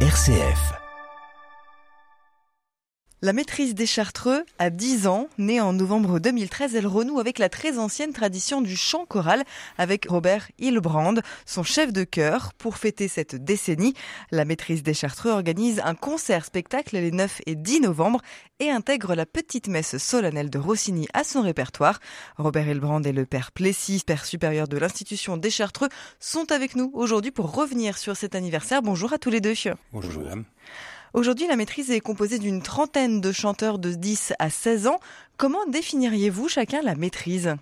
RCF. La maîtrise des Chartreux a 10 ans. Née en novembre 2013, elle renoue avec la très ancienne tradition du chant choral avec Robert Hilbrand, son chef de chœur. Pour fêter cette décennie, la maîtrise des Chartreux organise un concert-spectacle les 9 et 10 novembre et intègre la petite messe solennelle de Rossini à son répertoire. Robert Hilbrand et le père Plessis, père supérieur de l'institution des Chartreux, sont avec nous aujourd'hui pour revenir sur cet anniversaire. Bonjour à tous les deux. Bonjour madame. Aujourd'hui, la maîtrise est composée d'une trentaine de chanteurs de 10 à 16 ans. Comment définiriez-vous chacun la maîtrise?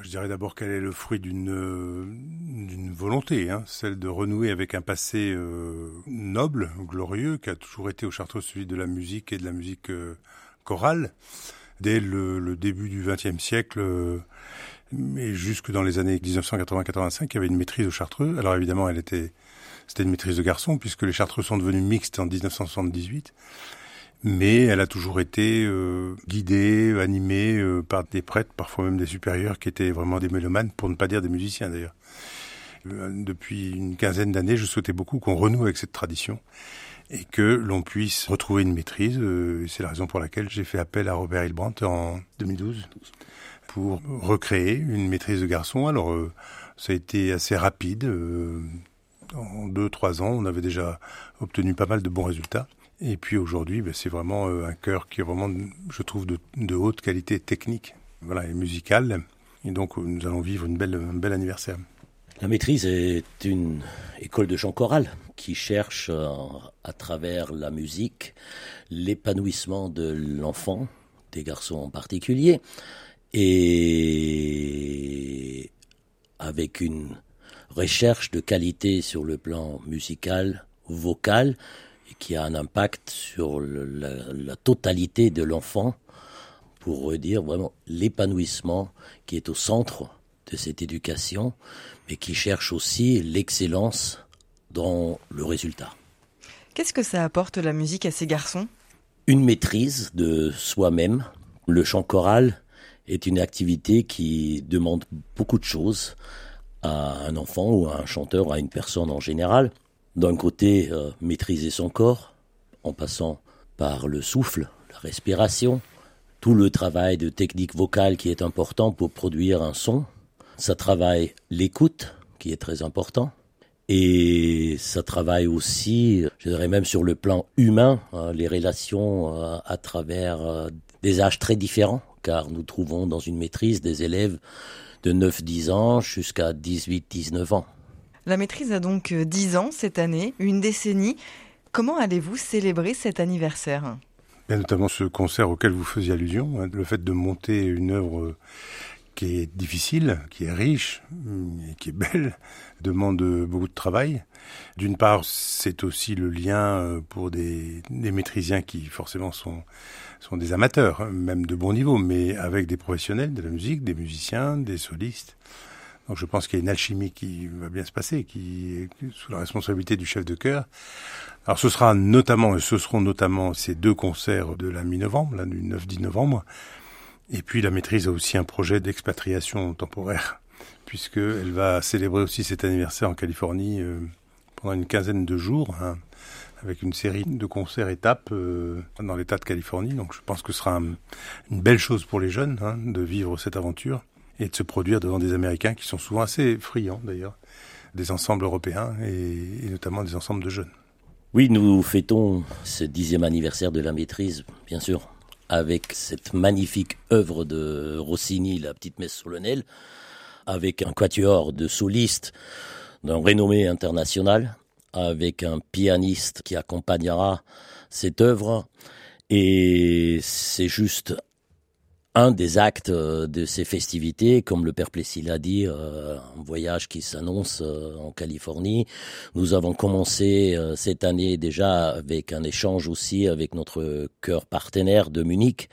Je dirais d'abord qu'elle est le fruit d'une euh, volonté, hein, celle de renouer avec un passé euh, noble, glorieux, qui a toujours été au Chartreux celui de la musique et de la musique euh, chorale. Dès le, début du XXe siècle, et jusque dans les années 1980-85, il y avait une maîtrise au Chartreux. Alors évidemment, elle était c'était une maîtrise de garçon, puisque les Chartreux sont devenus mixtes en 1978. Mais elle a toujours été euh, guidée, animée euh, par des prêtres, parfois même des supérieurs, qui étaient vraiment des mélomanes, pour ne pas dire des musiciens d'ailleurs. Euh, depuis une quinzaine d'années, je souhaitais beaucoup qu'on renoue avec cette tradition et que l'on puisse retrouver une maîtrise. C'est la raison pour laquelle j'ai fait appel à Robert Hilbrandt en 2012 pour recréer une maîtrise de garçon. Alors, ça a été assez rapide. En deux, trois ans, on avait déjà obtenu pas mal de bons résultats. Et puis aujourd'hui, ben, c'est vraiment euh, un chœur qui est vraiment, je trouve, de, de haute qualité technique, voilà, et musicale. Et donc, euh, nous allons vivre une belle, un bel anniversaire. La maîtrise est une école de chant choral qui cherche euh, à travers la musique l'épanouissement de l'enfant, des garçons en particulier, et avec une recherche de qualité sur le plan musical, vocal, et qui a un impact sur le- la, la totalité de l'enfant, pour redire vraiment l'épanouissement qui est au centre de cette éducation, mais qui cherche aussi l'excellence dans le résultat. Qu'est-ce que ça apporte la musique à ces garçons? Une maîtrise de soi-même. Le chant choral est une activité qui demande beaucoup de choses à un enfant ou à un chanteur, à une personne en général. D'un côté, euh, maîtriser son corps, en passant par le souffle, la respiration, tout le travail de technique vocale qui est important pour produire un son. Ça travaille l'écoute, qui est très important. Et ça travaille aussi, je dirais même sur le plan humain, hein, les relations euh, à travers euh, des âges très différents, car nous trouvons dans une maîtrise des élèves de 9-10 ans jusqu'à 18-19 ans. La maîtrise a donc euh, 10 ans cette année, une décennie. Comment allez-vous célébrer cet anniversaire? Et notamment ce concert auquel vous faisiez allusion, hein, le fait de monter une œuvre euh, qui est difficile, qui est riche, hum, et qui est belle, demande beaucoup de travail. D'une part, c'est aussi le lien euh, pour des, des maîtrisiens qui forcément sont, des amateurs, hein, même de bon niveau, mais avec des professionnels de la musique, des musiciens, des solistes. Donc je pense qu'il y a une alchimie qui va bien se passer, qui est sous la responsabilité du chef de chœur. Alors ce sera notamment, ce seront notamment ces deux concerts de la mi-novembre, du 9-10 novembre. Et puis la maîtrise a aussi un projet d'expatriation temporaire, puisqu'elle va célébrer aussi cet anniversaire en Californie euh, pendant une quinzaine de jours, hein, avec une série de concerts étapes euh, dans l'État de Californie. Donc je pense que ce sera un- une belle chose pour les jeunes hein, de vivre cette aventure et de se produire devant des Américains qui sont souvent assez friands d'ailleurs, des ensembles européens et notamment des ensembles de jeunes. Oui, nous fêtons ce dixième anniversaire de la maîtrise, bien sûr, avec cette magnifique œuvre de Rossini, la petite messe solennelle, avec un quatuor de solistes d'un renommé international, avec un pianiste qui accompagnera cette œuvre. Et c'est juste un des actes euh, de ces festivités, comme le père Plessis l'a dit, euh, un voyage qui s'annonce euh, en Californie. Nous avons commencé cette année déjà avec un échange aussi avec notre chœur partenaire de Munich,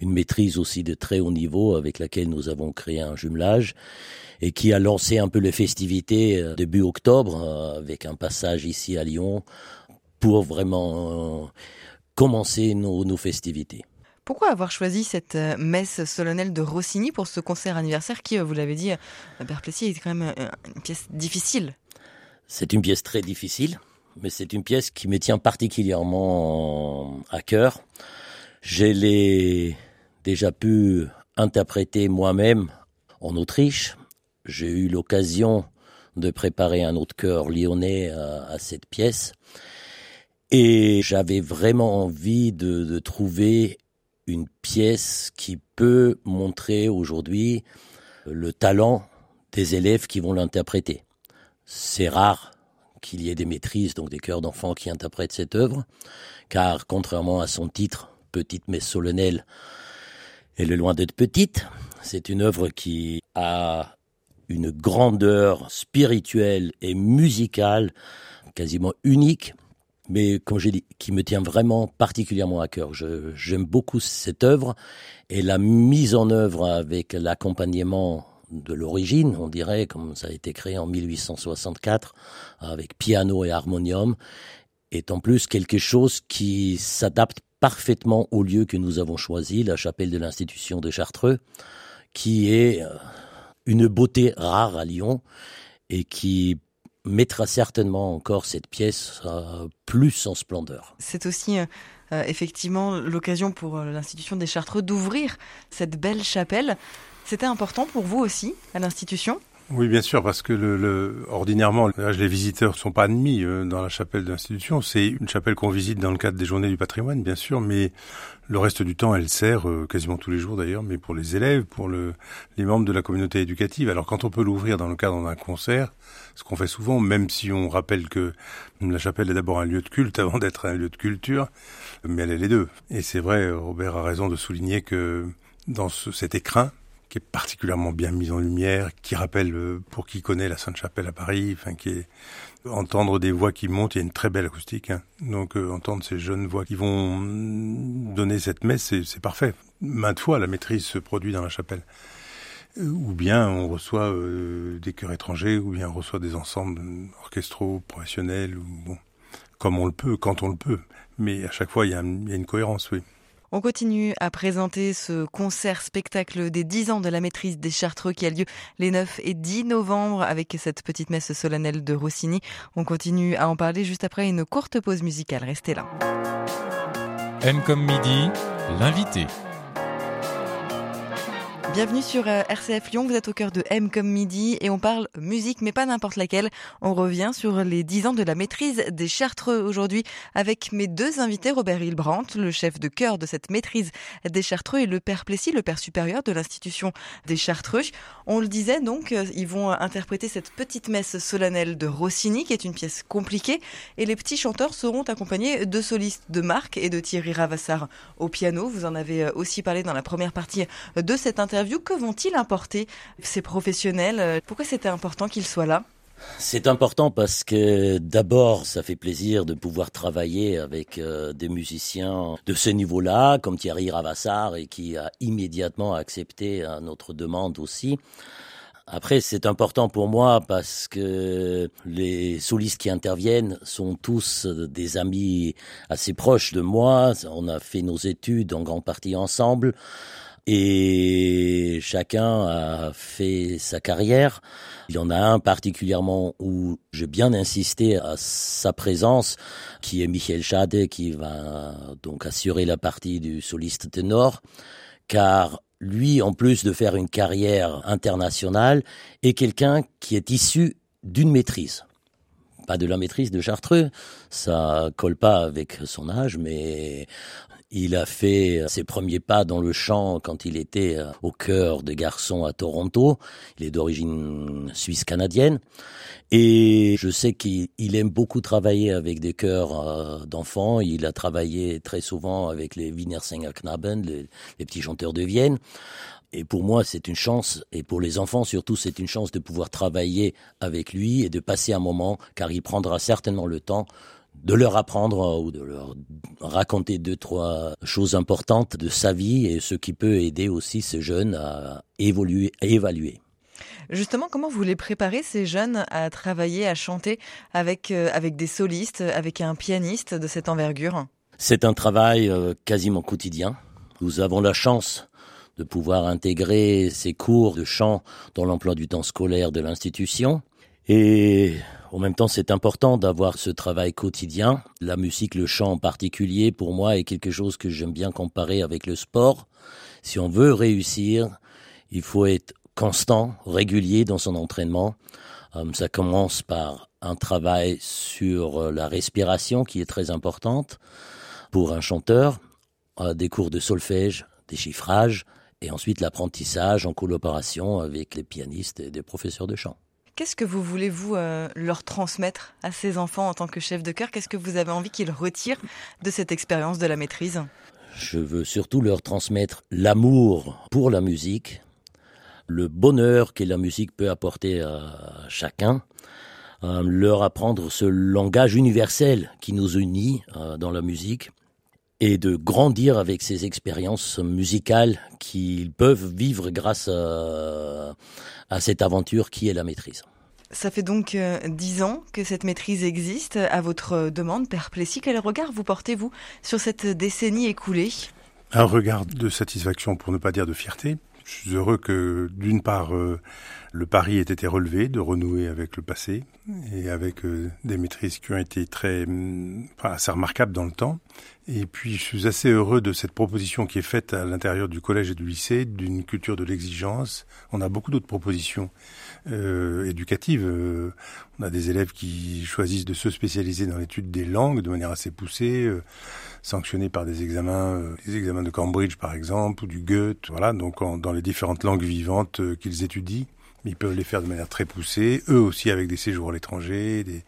une maîtrise aussi de très haut niveau avec laquelle nous avons créé un jumelage et qui a lancé un peu les festivités début octobre avec un passage ici à Lyon pour vraiment commencer nos festivités. Pourquoi avoir choisi cette euh, messe solennelle de Rossini pour ce concert anniversaire qui, euh, vous l'avez dit, euh, Père Plessis, est quand même euh, une pièce difficile? C'est une pièce très difficile mais c'est une pièce qui me tient particulièrement à cœur. Je l'ai déjà pu interpréter moi-même en Autriche. J'ai eu l'occasion de préparer un autre chœur lyonnais à, cette pièce. Et j'avais vraiment envie de, trouver une pièce qui peut montrer aujourd'hui le talent des élèves qui vont l'interpréter. C'est rare qu'il y ait des maîtrises, donc des chœurs d'enfants qui interprètent cette œuvre, car contrairement à son titre, Petite mais solennelle, elle est loin d'être petite. C'est une œuvre qui a une grandeur spirituelle et musicale quasiment unique, mais comme j'ai dit, qui me tient vraiment particulièrement à cœur. J'aime beaucoup cette œuvre et la mise en œuvre avec l'accompagnement de l'origine, on dirait, comme ça a été créé en 1864, avec piano et harmonium, est en plus quelque chose qui s'adapte parfaitement au lieu que nous avons choisi, la chapelle de l'institution de Chartreux, qui est euh, une beauté rare à Lyon et qui mettra certainement encore cette pièce euh, plus en splendeur. C'est aussi euh, effectivement l'occasion pour l'institution des Chartreux d'ouvrir cette belle chapelle c'était important pour vous aussi, à l'institution? Oui, bien sûr, parce que le, ordinairement, les visiteurs ne sont pas admis euh, dans la chapelle d'institution. C'est une chapelle qu'on visite dans le cadre des journées du patrimoine, bien sûr, mais le reste du temps, elle sert euh, quasiment tous les jours d'ailleurs, mais pour les élèves, pour le, les membres de la communauté éducative. Alors quand on peut l'ouvrir dans le cadre d'un concert, ce qu'on fait souvent, même si on rappelle que la chapelle est d'abord un lieu de culte avant d'être un lieu de culture, mais elle est les deux. Et c'est vrai, Robert a raison de souligner que dans ce, cet écrin, qui est particulièrement bien mise en lumière, qui rappelle, euh, pour qui connaît la Sainte-Chapelle à Paris, enfin qui est entendre des voix qui montent, il y a une très belle acoustique, hein. donc euh, entendre ces jeunes voix qui vont donner cette messe, c'est parfait. Maintes fois, la maîtrise se produit dans la chapelle. Euh, ou bien on reçoit des chœurs étrangers, ou bien on reçoit des ensembles orchestraux professionnels, ou bon, comme on le peut, quand on le peut. Mais à chaque fois, il y a, il y a une cohérence, oui. On continue à présenter ce concert-spectacle des 10 ans de la maîtrise des Chartreux qui a lieu les 9 et 10 novembre avec cette petite messe solennelle de Rossini. On continue à en parler juste après une courte pause musicale. Restez là. M comme midi, l'invité. Bienvenue sur euh, RCF Lyon, vous êtes au cœur de M comme midi et on parle musique mais pas n'importe laquelle. On revient sur les 10 ans de la maîtrise des Chartreux aujourd'hui avec mes deux invités, Robert Hilbrandt, le chef de chœur de cette maîtrise des Chartreux et le père Plessis, le père supérieur de l'institution des Chartreux. On le disait donc, euh, ils vont interpréter cette petite messe solennelle de Rossini qui est une pièce compliquée et les petits chanteurs seront accompagnés de solistes de Marc et de Thierry Ravassar au piano. Vous en avez euh, aussi parlé dans la première partie de cette interview que vont-ils importer ces professionnels Pourquoi c'était important qu'ils soient là? C'est important parce que d'abord, ça fait plaisir de pouvoir travailler avec euh, des musiciens de ce niveau-là, comme Thierry Ravassar, et qui a immédiatement accepté notre demande aussi. Après, c'est important pour moi parce que les solistes qui interviennent sont tous des amis assez proches de moi. On a fait nos études en grande partie ensemble et chacun a fait sa carrière. Il y en a un particulièrement où j'ai bien insisté à sa présence, qui est Michel Chade, qui va donc assurer la partie du soliste ténor, car lui, en plus de faire une carrière internationale, est quelqu'un qui est issu d'une maîtrise pas de la maîtrise de Chartreux, ça colle pas avec son âge, mais il a fait ses premiers pas dans le chant quand il était euh, au cœur des garçons à Toronto. Il est d'origine suisse-canadienne. Et je sais qu'il aime beaucoup travailler avec des chœurs euh, d'enfants. Il a travaillé très souvent avec les Wiener Sängerknaben, les, les petits chanteurs de Vienne. Et pour moi, c'est une chance, et pour les enfants surtout, c'est une chance de pouvoir travailler avec lui et de passer un moment, car il prendra certainement le temps de leur apprendre ou de leur raconter deux, trois choses importantes de sa vie et ce qui peut aider aussi ces jeunes à évoluer, à évaluer. Justement, comment vous les préparez, ces jeunes, à travailler, à chanter avec, euh, avec des solistes, avec un pianiste de cette envergure? C'est un travail euh, quasiment quotidien. Nous avons la chance de pouvoir intégrer ces cours de chant dans l'emploi du temps scolaire de l'institution. Et En même temps, c'est important d'avoir ce travail quotidien. La musique, le chant en particulier, pour moi, est quelque chose que j'aime bien comparer avec le sport. Si on veut réussir, il faut être constant, régulier dans son entraînement. Euh, ça commence par un travail sur euh, la respiration qui est très importante pour un chanteur, euh, des cours de solfège, des chiffrages, et ensuite l'apprentissage en collaboration avec les pianistes et des professeurs de chant. Qu'est-ce que vous voulez, vous, euh, leur transmettre à ces enfants en tant que chef de chœur? Qu'est-ce que vous avez envie qu'ils retirent de cette expérience de la maîtrise? Je veux surtout leur transmettre l'amour pour la musique, le bonheur que la musique peut apporter à chacun, euh, leur apprendre ce langage universel qui nous unit euh, dans la musique et de grandir avec ces expériences musicales qu'ils peuvent vivre grâce à, à, cette aventure qui est la maîtrise. Ça fait donc euh, dix ans que cette maîtrise existe. À votre demande, Père Plessis, quel regard vous portez-vous sur cette décennie écoulée? Un regard de satisfaction, pour ne pas dire de fierté. Je suis heureux que, d'une part, euh, le pari ait été relevé de renouer avec le passé et avec euh, des maîtrises qui ont été très, hum, enfin, assez remarquables dans le temps. Et puis, je suis assez heureux de cette proposition qui est faite à l'intérieur du collège et du lycée, d'une culture de l'exigence. On a beaucoup d'autres propositions euh, éducatives. Euh, on a des élèves qui choisissent de se spécialiser dans l'étude des langues de manière assez poussée, euh, sanctionnés par des examens, euh, les examens de Cambridge par exemple, ou du Goethe. Voilà, donc en, dans les différentes langues vivantes qu'ils étudient. Ils peuvent les faire de manière très poussée, eux aussi avec des séjours à l'étranger, des...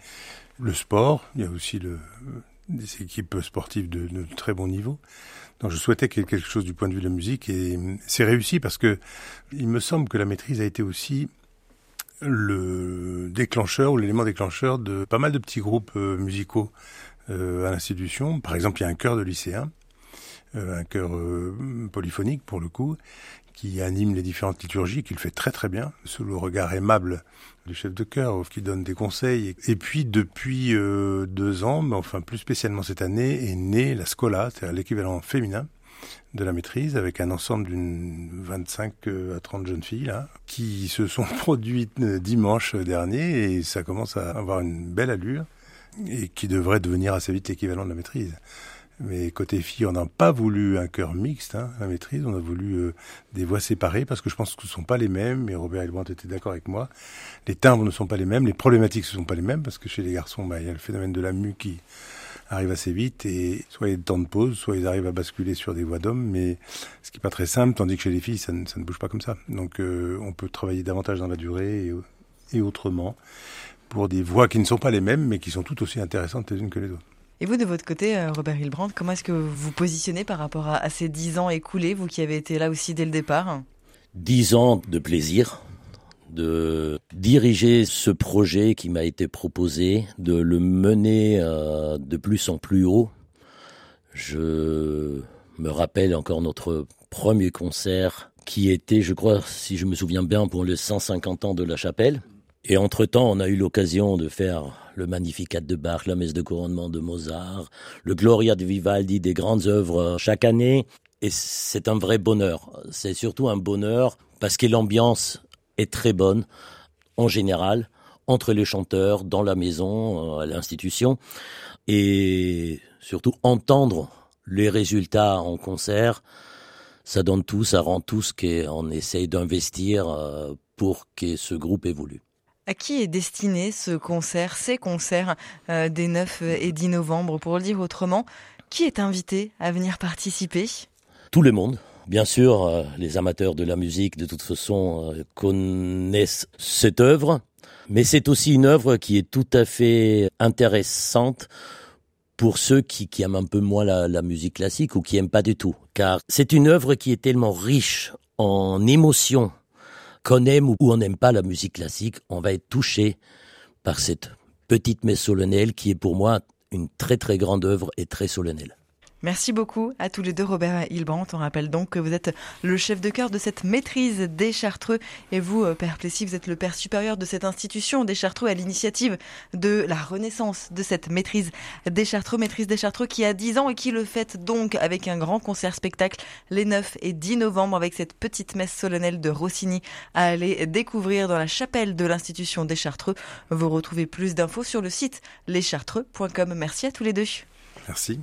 le sport. Il y a aussi le des équipes sportives de, de, très bon niveau. Donc je souhaitais quelque chose du point de vue de la musique et c'est réussi parce que il me semble que la maîtrise a été aussi le déclencheur ou l'élément déclencheur de pas mal de petits groupes euh, musicaux euh, à l'institution. Par exemple, il y a un chœur de lycéens, euh, un chœur polyphonique pour le coup, qui anime les différentes liturgies, qui le fait très très bien, sous le regard aimable du chef de chœur, qui donne des conseils. Et puis depuis euh, deux ans, mais enfin plus spécialement cette année, est née la Scola, c'est-à-dire l'équivalent féminin de la maîtrise, avec un ensemble d'une 25 à 30 jeunes filles là, qui se sont produites dimanche dernier, et ça commence à avoir une belle allure, et qui devrait devenir assez vite l'équivalent de la maîtrise. Mais côté filles, on n'a pas voulu un chœur mixte, hein, la maîtrise. On a voulu euh, des voix séparées parce que je pense que ce ne sont pas les mêmes. Et Robert Hilbrandt était d'accord avec moi. Les timbres ne sont pas les mêmes, les problématiques ne sont pas les mêmes parce que chez les garçons, bah, il y a le phénomène de la mue qui arrive assez vite et soit il y a des temps de pause, soit ils arrivent à basculer sur des voix d'hommes, mais ce qui n'est pas très simple, tandis que chez les filles, ça ne, ça ne bouge pas comme ça. Donc euh, on peut travailler davantage dans la durée et, et autrement pour des voix qui ne sont pas les mêmes, mais qui sont tout aussi intéressantes les unes que les autres. Et vous, de votre côté, euh, Robert Hilbrand, comment est-ce que vous vous positionnez par rapport à, à, ces dix ans écoulés, vous qui avez été là aussi dès le départ Dix ans de plaisir, de diriger ce projet qui m'a été proposé, de le mener euh, de plus en plus haut. Je me rappelle encore notre premier concert qui était, je crois, si je me souviens bien, pour les 150 ans de la chapelle. Et entre-temps, on a eu l'occasion de faire le Magnificat de Bach, la messe de couronnement de Mozart, le Gloria de Vivaldi, des grandes œuvres chaque année. Et c'est un vrai bonheur. C'est surtout un bonheur parce que l'ambiance est très bonne, en général, entre les chanteurs, dans la maison, à l'institution. Et surtout, entendre les résultats en concert, ça donne tout, ça rend tout ce qu'on essaye d'investir euh, pour que ce groupe évolue. À qui est destiné ce concert, ces concerts euh, des 9 et 10 novembre? Pour le dire autrement, qui est invité à venir participer? Tout le monde. Bien sûr, euh, les amateurs de la musique, de toute façon, euh, connaissent cette œuvre, mais c'est aussi une œuvre qui est tout à fait intéressante pour ceux qui, aiment un peu moins la, la musique classique ou qui aiment pas du tout. Car c'est une œuvre qui est tellement riche en émotions, qu'on aime ou on n'aime pas la musique classique, on va être touché par cette petite messe solennelle qui est pour moi une très très grande œuvre et très solennelle. Merci beaucoup à tous les deux, Robert Hilbrandt. On rappelle donc que vous êtes le chef de cœur de cette maîtrise des Chartreux et vous, euh, Père Plessis, vous êtes le père supérieur de cette institution des Chartreux à l'initiative de la renaissance de cette maîtrise des Chartreux, maîtrise des Chartreux qui a 10 ans et qui le fête donc avec un grand concert spectacle les 9 et 10 novembre avec cette petite messe solennelle de Rossini à aller découvrir dans la chapelle de l'institution des Chartreux. Vous retrouvez plus d'infos sur le site leschartreux.com. Merci à tous les deux. Merci.